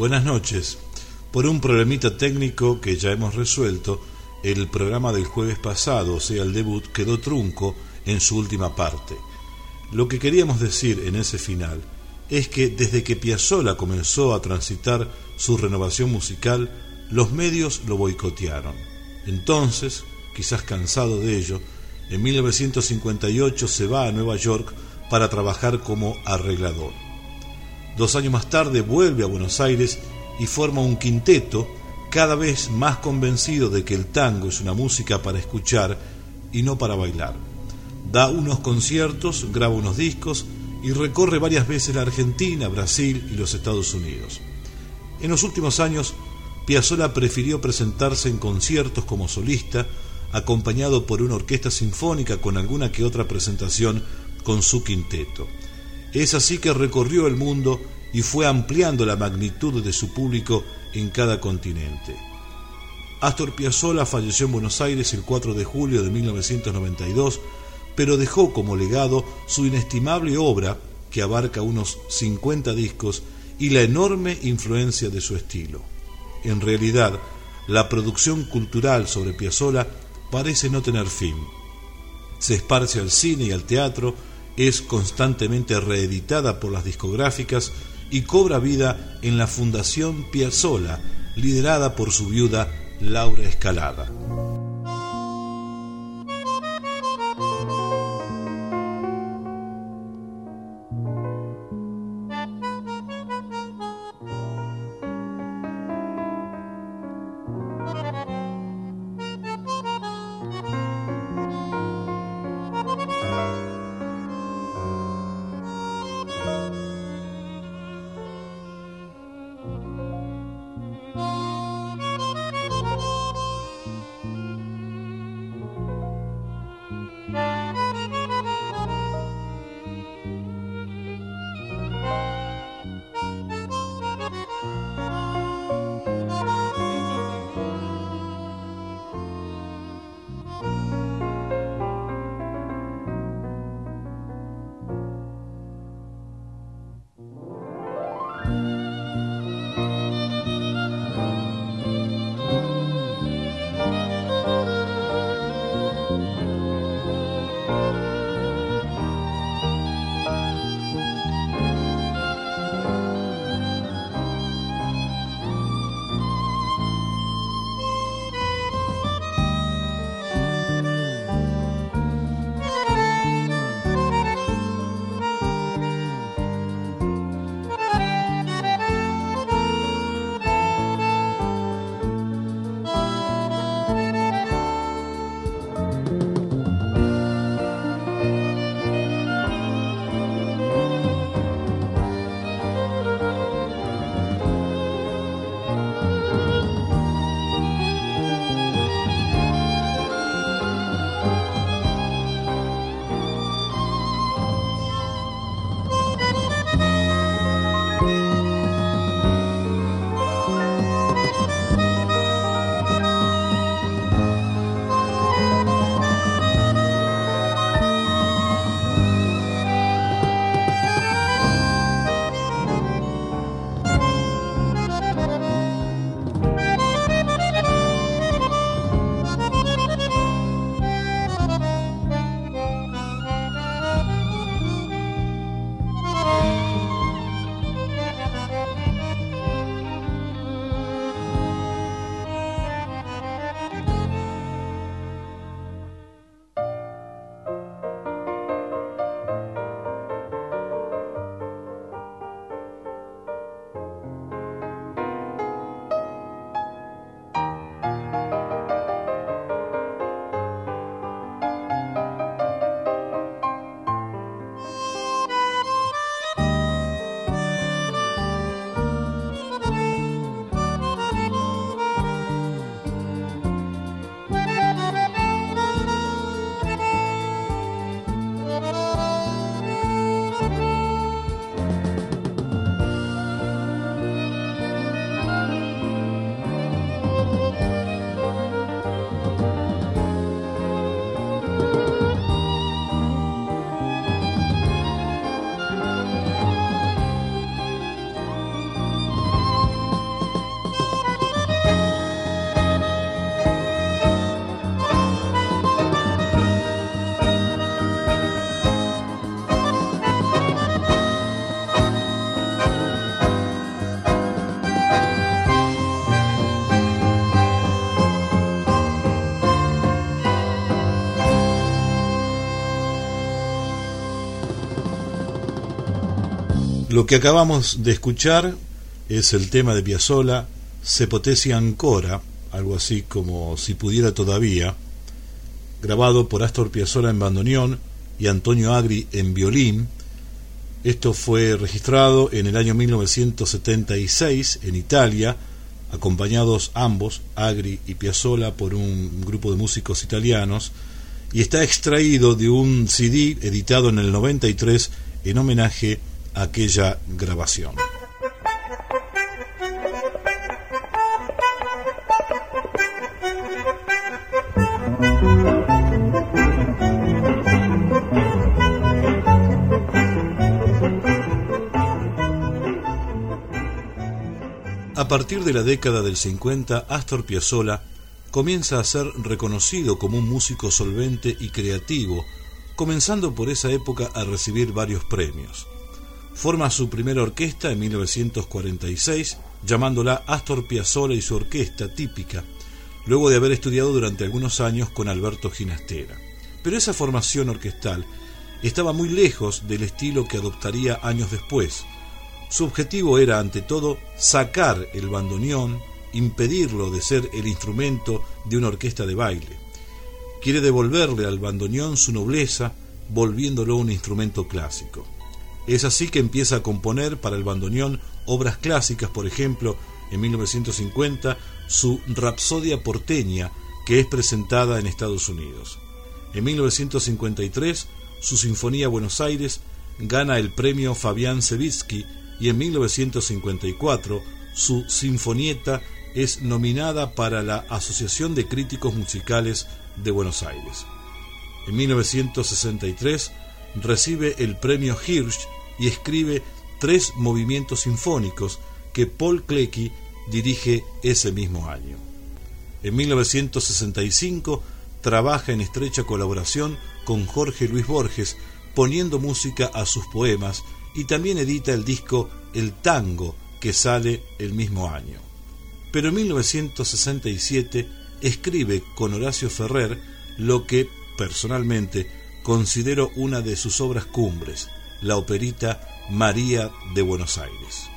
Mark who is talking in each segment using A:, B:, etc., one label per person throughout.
A: Buenas noches. Por un problemita técnico que ya hemos resuelto, el programa del jueves pasado, o sea, el debut, quedó trunco en su última parte. Lo que queríamos decir en ese final es que desde que Piazzolla comenzó a transitar su renovación musical, los medios lo boicotearon. Entonces, quizás cansado de ello, en 1958 se va a Nueva York para trabajar como arreglador. Dos años más tarde vuelve a Buenos Aires y forma un quinteto cada vez más convencido de que el tango es una música para escuchar y no para bailar. Da unos conciertos, graba unos discos y recorre varias veces la Argentina, Brasil y los Estados Unidos. En los últimos años, Piazzolla prefirió presentarse en conciertos como solista, acompañado por una orquesta sinfónica con alguna que otra presentación con su quinteto. Es así que recorrió el mundo y fue ampliando la magnitud de su público en cada continente. Astor Piazzolla falleció en Buenos Aires el 4 de julio de 1992, pero dejó como legado su inestimable obra, que abarca unos 50 discos, y la enorme influencia de su estilo. En realidad, la producción cultural sobre Piazzolla parece no tener fin. Se esparce al cine y al teatro, es constantemente reeditada por las discográficas y cobra vida en la Fundación Piazzolla, liderada por su viuda Laura Escalada. Lo que acabamos de escuchar es el tema de Piazzolla, Se potesi ancora, algo así como Si pudiera todavía, grabado por Astor Piazzolla en bandoneón y Antonio Agri en violín. Esto fue registrado en el año 1976 en Italia, acompañados ambos, Agri y Piazzolla, por un grupo de músicos italianos, y está extraído de un CD editado en el 93 en homenaje a aquella grabación. A partir de la década del 50, Astor Piazzolla comienza a ser reconocido como un músico solvente y creativo, comenzando por esa época a recibir varios premios. Forma su primera orquesta en 1946, llamándola Astor Piazzolla y su orquesta típica, luego de haber estudiado durante algunos años con Alberto Ginastera. Pero esa formación orquestal estaba muy lejos del estilo que adoptaría años después, su objetivo era, ante todo, sacar el bandoneón, impedirlo de ser el instrumento de una orquesta de baile. Quiere devolverle al bandoneón su nobleza, volviéndolo un instrumento clásico. Es así que empieza a componer para el bandoneón obras clásicas, por ejemplo, en 1950, su Rapsodia porteña, que es presentada en Estados Unidos. En 1953, su Sinfonía Buenos Aires gana el premio Fabián Sevitsky y en 1954 su Sinfonieta es nominada para la Asociación de Críticos Musicales de Buenos Aires. En 1963 recibe el premio Hirsch y escribe tres movimientos sinfónicos que Paul Klecki dirige ese mismo año. En 1965 trabaja en estrecha colaboración con Jorge Luis Borges, poniendo música a sus poemas y también edita el disco El Tango, que sale el mismo año. Pero en 1967 escribe con Horacio Ferrer lo que, personalmente, considero una de sus obras cumbres, la operita María de Buenos Aires.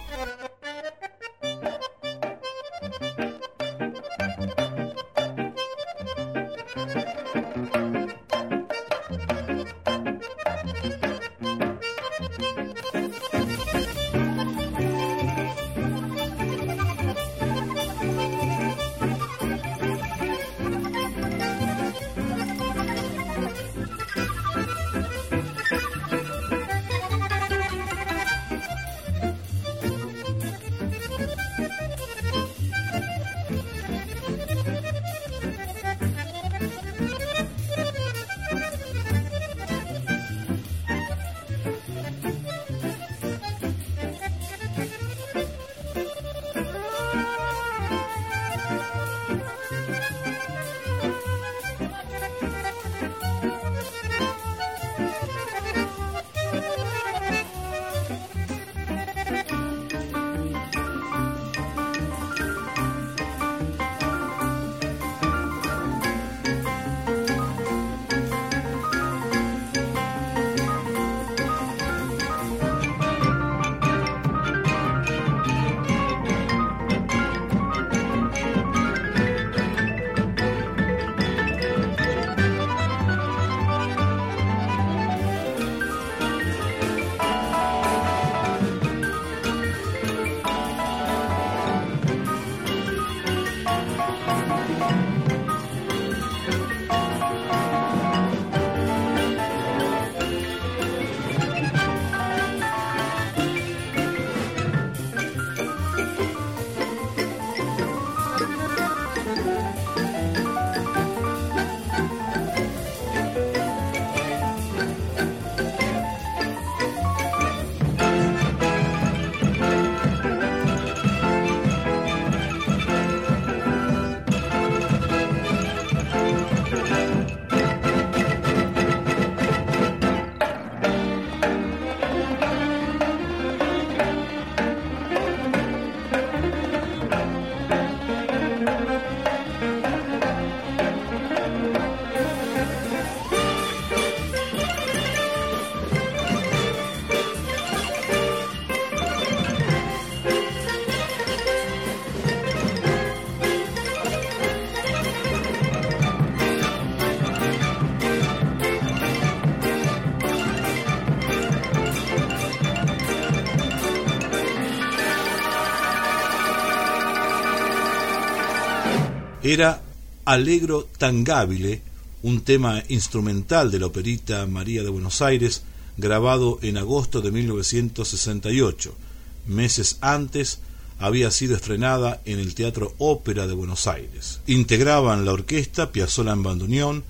A: Era Alegro Tangabile, un tema instrumental de la operita María de Buenos Aires, grabado en agosto de 1968. Meses antes había sido estrenada en el Teatro Ópera de Buenos Aires. Integraban la orquesta Piazzolla en bandoneón,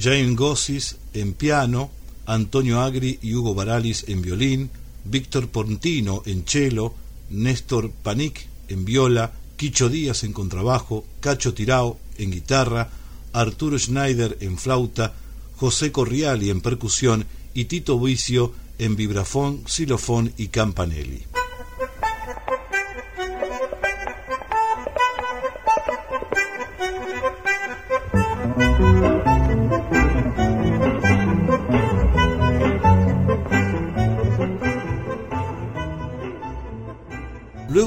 A: Jaime Gossis en piano, Antonio Agri y Hugo Baralis en violín, Víctor Pontino en cello, Néstor Panic en viola, Quicho Díaz en contrabajo, Cacho Tirao en guitarra, Arturo Schneider en flauta, José Corriali en percusión y Tito Vicio en vibrafón, xilofón y campanelli.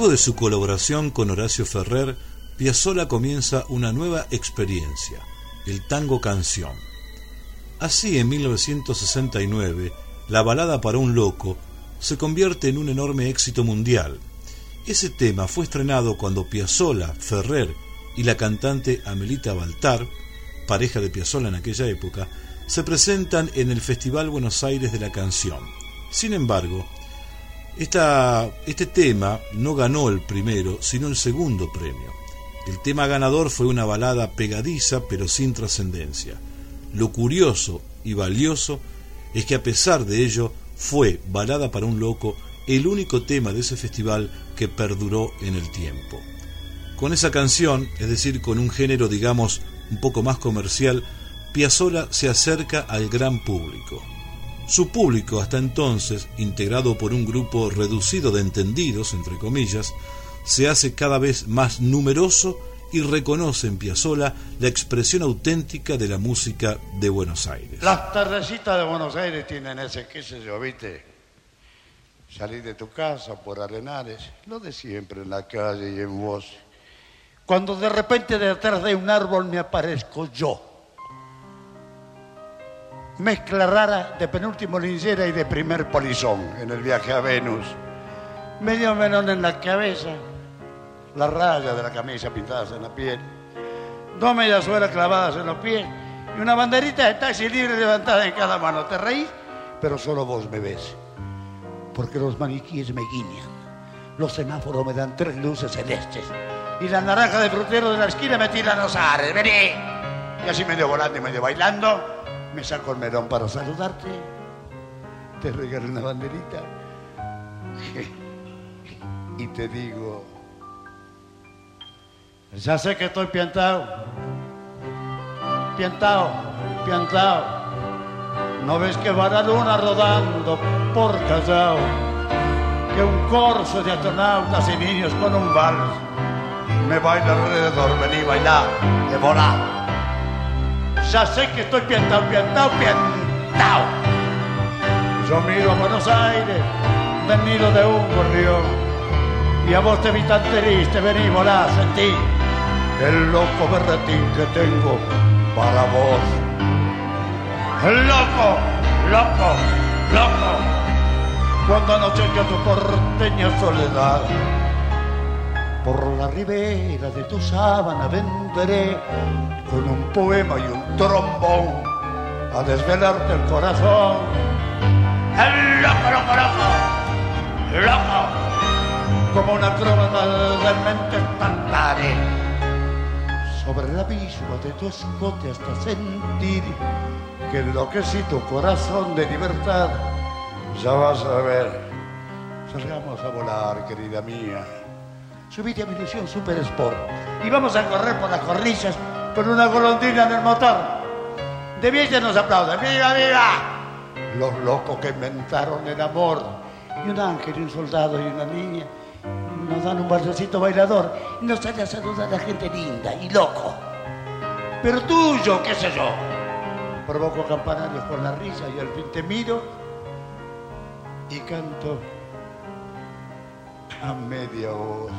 A: De su colaboración con Horacio Ferrer, Piazzolla comienza una nueva experiencia, el tango canción. Así, en 1969, la balada para un loco se convierte en un enorme éxito mundial. Ese tema fue estrenado cuando Piazzolla, Ferrer y la cantante Amelita Baltar, pareja de Piazzolla en aquella época, se presentan en el Festival Buenos Aires de la Canción. Sin embargo, este tema no ganó el primero, sino el segundo premio. El tema ganador fue una balada pegadiza pero sin trascendencia. Lo curioso y valioso es que a pesar de ello fue Balada para un Loco el único tema de ese festival que perduró en el tiempo. Con esa canción, es decir, con un género digamos un poco más comercial, Piazzolla se acerca al gran público. Su público, hasta entonces, integrado por un grupo reducido de entendidos, entre comillas, se hace cada vez más numeroso y reconoce en Piazzolla la expresión auténtica de la música de Buenos Aires.
B: Las tardecitas de Buenos Aires tienen ese, qué sé yo, viste, salir de tu casa por Arenales, lo de siempre en la calle y en vos. Cuando de repente detrás de un árbol me aparezco yo mezcla rara de penúltimo linchera y de primer polizón en el viaje a Venus. Medio menón en la cabeza, la raya de la camisa pintadas en la piel, dos medias suelas clavadas en los pies y una banderita de taxi libre levantada en cada mano. ¿Te reís? Pero solo vos me ves, porque los maniquíes me guiñan, los semáforos me dan tres luces celestes y la naranja de frutero de la esquina me tira los ares. ¡Vení! Y así medio volando y medio bailando me saco el melón para saludarte, te regalo una banderita y te digo, ya sé que estoy piantado, piantado, piantado. ¿No ves que va la luna rodando por Callao? Que un corso de astronautas y niños con un vals me baila alrededor, vení bailar, de volar ya sé que estoy piantao, piantao, piantao. Yo miro a Buenos Aires del nido de un gorrión y a vos te vi tan triste, vení, volá, sentí el loco berretín que tengo para vos. Loco, loco, loco, cuando anocheció tu porteña soledad por la ribera de tu sábana vendré con un poema y un trombón a desvelarte el corazón. El loco, loco, loco, loco, como una acróbata de mente espantaré sobre el abismo de tu escote hasta sentir que enloquecito corazón de libertad ya vas a ver. Salgamos a volar, querida mía subite a mi ilusión Super Sport y vamos a correr por las corrillas con una golondrina en el motor. De bien nos aplauden. ¡Viva, viva! Los locos que inventaron el amor. Y un ángel, y un soldado y una niña nos dan un balsacito bailador y nos sale a saludar a la gente linda y loco. Pero tuyo, qué sé yo. Provoco campanarios con la risa y al fin te miro y canto a media voz.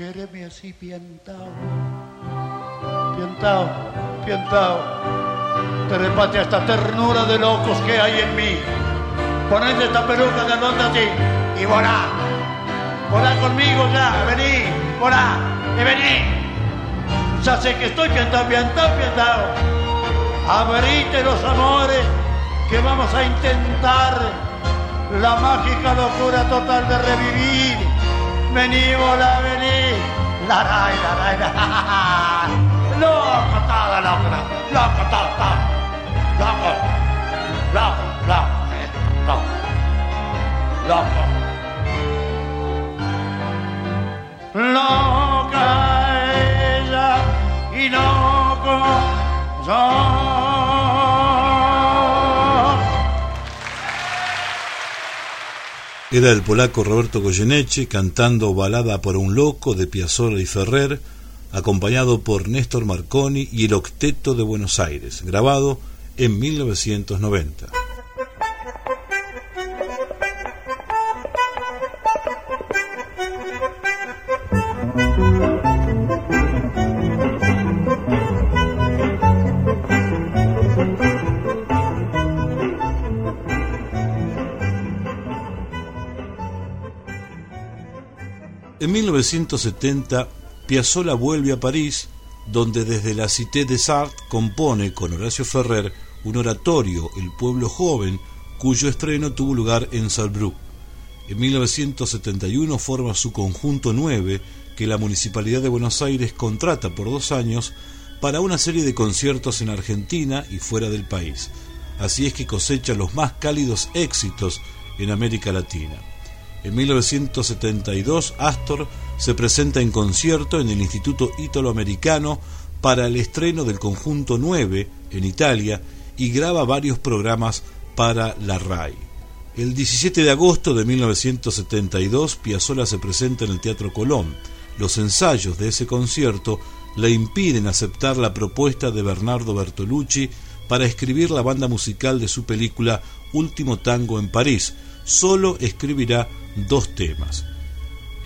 B: Quéreme así piantao, piantao, piantao. Te a esta ternura de locos que hay en mí. Ponete esta peluca de nota así y volá. Volá conmigo ya, vení. Hola, y vení. Ya sé que estoy piantado, piantado, piantado. Abrite los amores que vamos a intentar la mágica locura total de revivir. Vení, hola, vení. La, la, la, la, la. Loco, todo, loco, loco, todo, Loco, loco, loco, loco. Loca ella y loco yo.
A: Era el polaco Roberto Goyeneche cantando Balada por un loco de Piazzolla y Ferrer, acompañado por Néstor Marconi y el Octeto de Buenos Aires, grabado en 1990. En 1970, Piazzolla vuelve a París, donde desde la Cité des Arts compone con Horacio Ferrer un oratorio, El pueblo joven, cuyo estreno tuvo lugar en Salzburg. En 1971 forma su conjunto 9, que la Municipalidad de Buenos Aires contrata por dos años para una serie de conciertos en Argentina y fuera del país. Así es que cosecha los más cálidos éxitos en América Latina. En 1972, Astor se presenta en concierto en el Instituto Italoamericano para el estreno del conjunto 9 en Italia y graba varios programas para la RAI. El 17 de agosto de 1972, Piazzolla se presenta en el Teatro Colón. Los ensayos de ese concierto le impiden aceptar la propuesta de Bernardo Bertolucci para escribir la banda musical de su película Último Tango en París. Solo escribirá dos temas.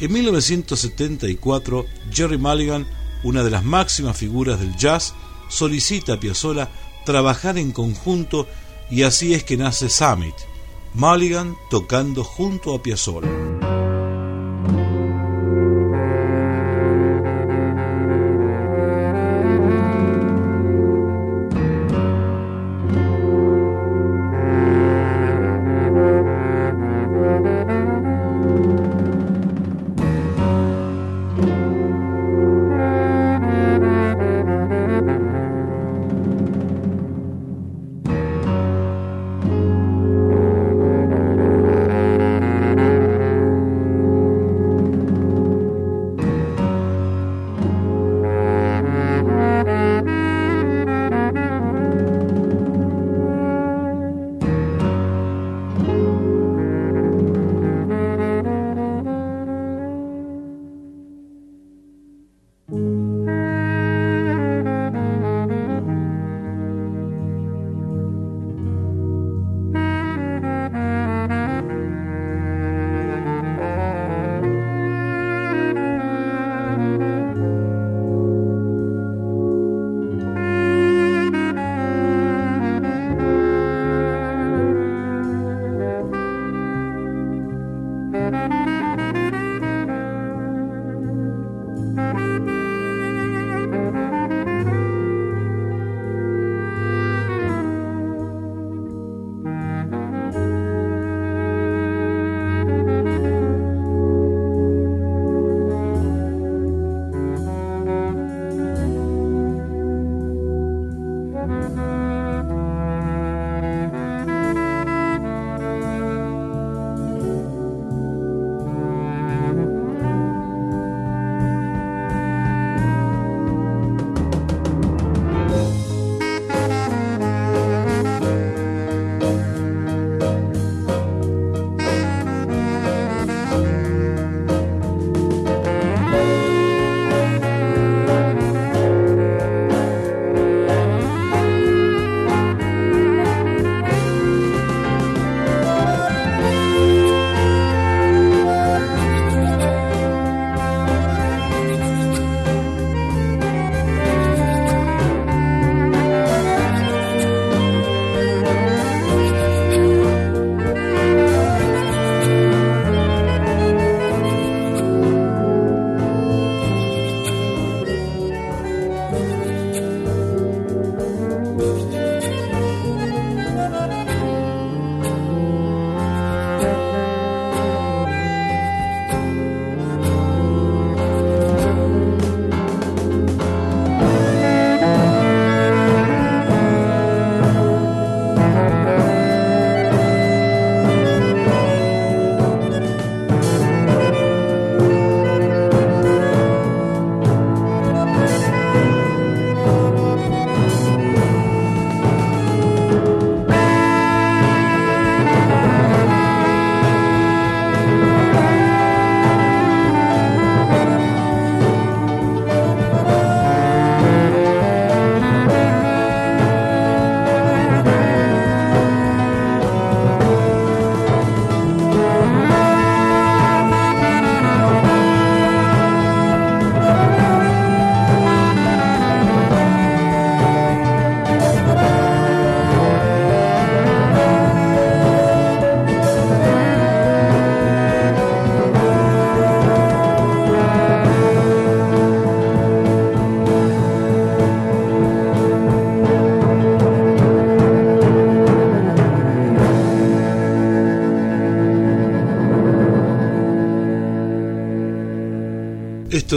A: En 1974, Jerry Mulligan, una de las máximas figuras del jazz, solicita a Piazzolla trabajar en conjunto y así es que nace Summit, Mulligan tocando junto a Piazzolla.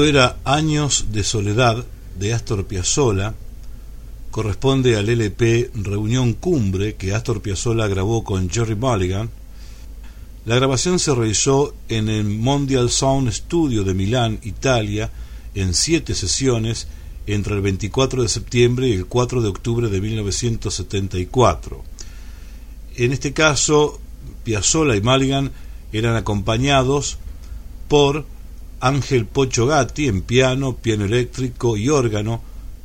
A: Era Años de Soledad de Astor Piazzolla, corresponde al LP Reunión Cumbre que Astor Piazzolla grabó con Jerry Mulligan. La grabación se realizó en el Mondial Sound Studio de Milán, Italia, en siete sesiones entre el 24 de septiembre y el 4 de octubre de 1974. En este caso, Piazzolla y Mulligan eran acompañados por Ángel Pocho Gatti en piano, piano eléctrico y órgano,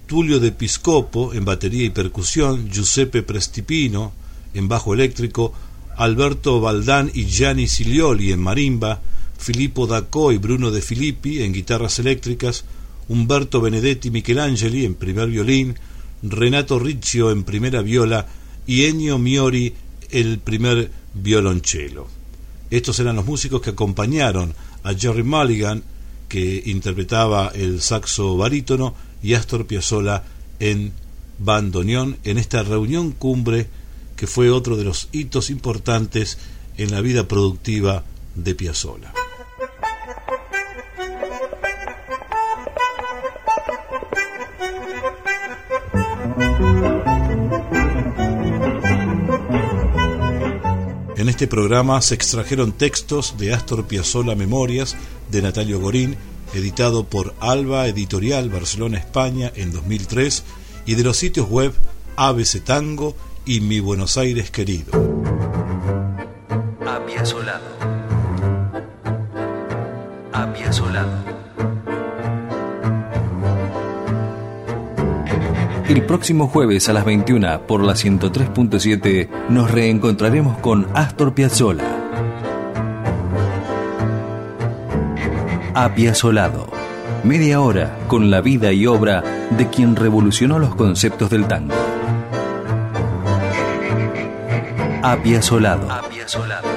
A: Tulio de Piscopo en batería y percusión, Giuseppe Prestipino en bajo eléctrico, Alberto Baldán y Gianni Silioli en marimba, Filippo Dacò y Bruno De Filippi en guitarras eléctricas, Humberto Benedetti Michelangeli en primer violín, Renato Riccio en primera viola y Ennio Miori el primer violonchelo. Estos eran los músicos que acompañaron a Jerry Mulligan, que interpretaba el saxo barítono, y Astor Piazzolla en bandoneón en esta reunión cumbre que fue otro de los hitos importantes en la vida productiva de Piazzolla. Este programa se extrajeron textos de Astor Piazzolla Memorias de Natalio Gorín, editado por Alba Editorial Barcelona, España en 2003, y de los sitios web ABC Tango y Mi Buenos Aires Querido.
C: Apiazolado. Apiazolado. El próximo jueves a las 21 por la 103.7 nos reencontraremos con Astor Piazzolla. Apiazolado. Media hora con la vida y obra de quien revolucionó los conceptos del tango. Apiazolado. Apiazolado.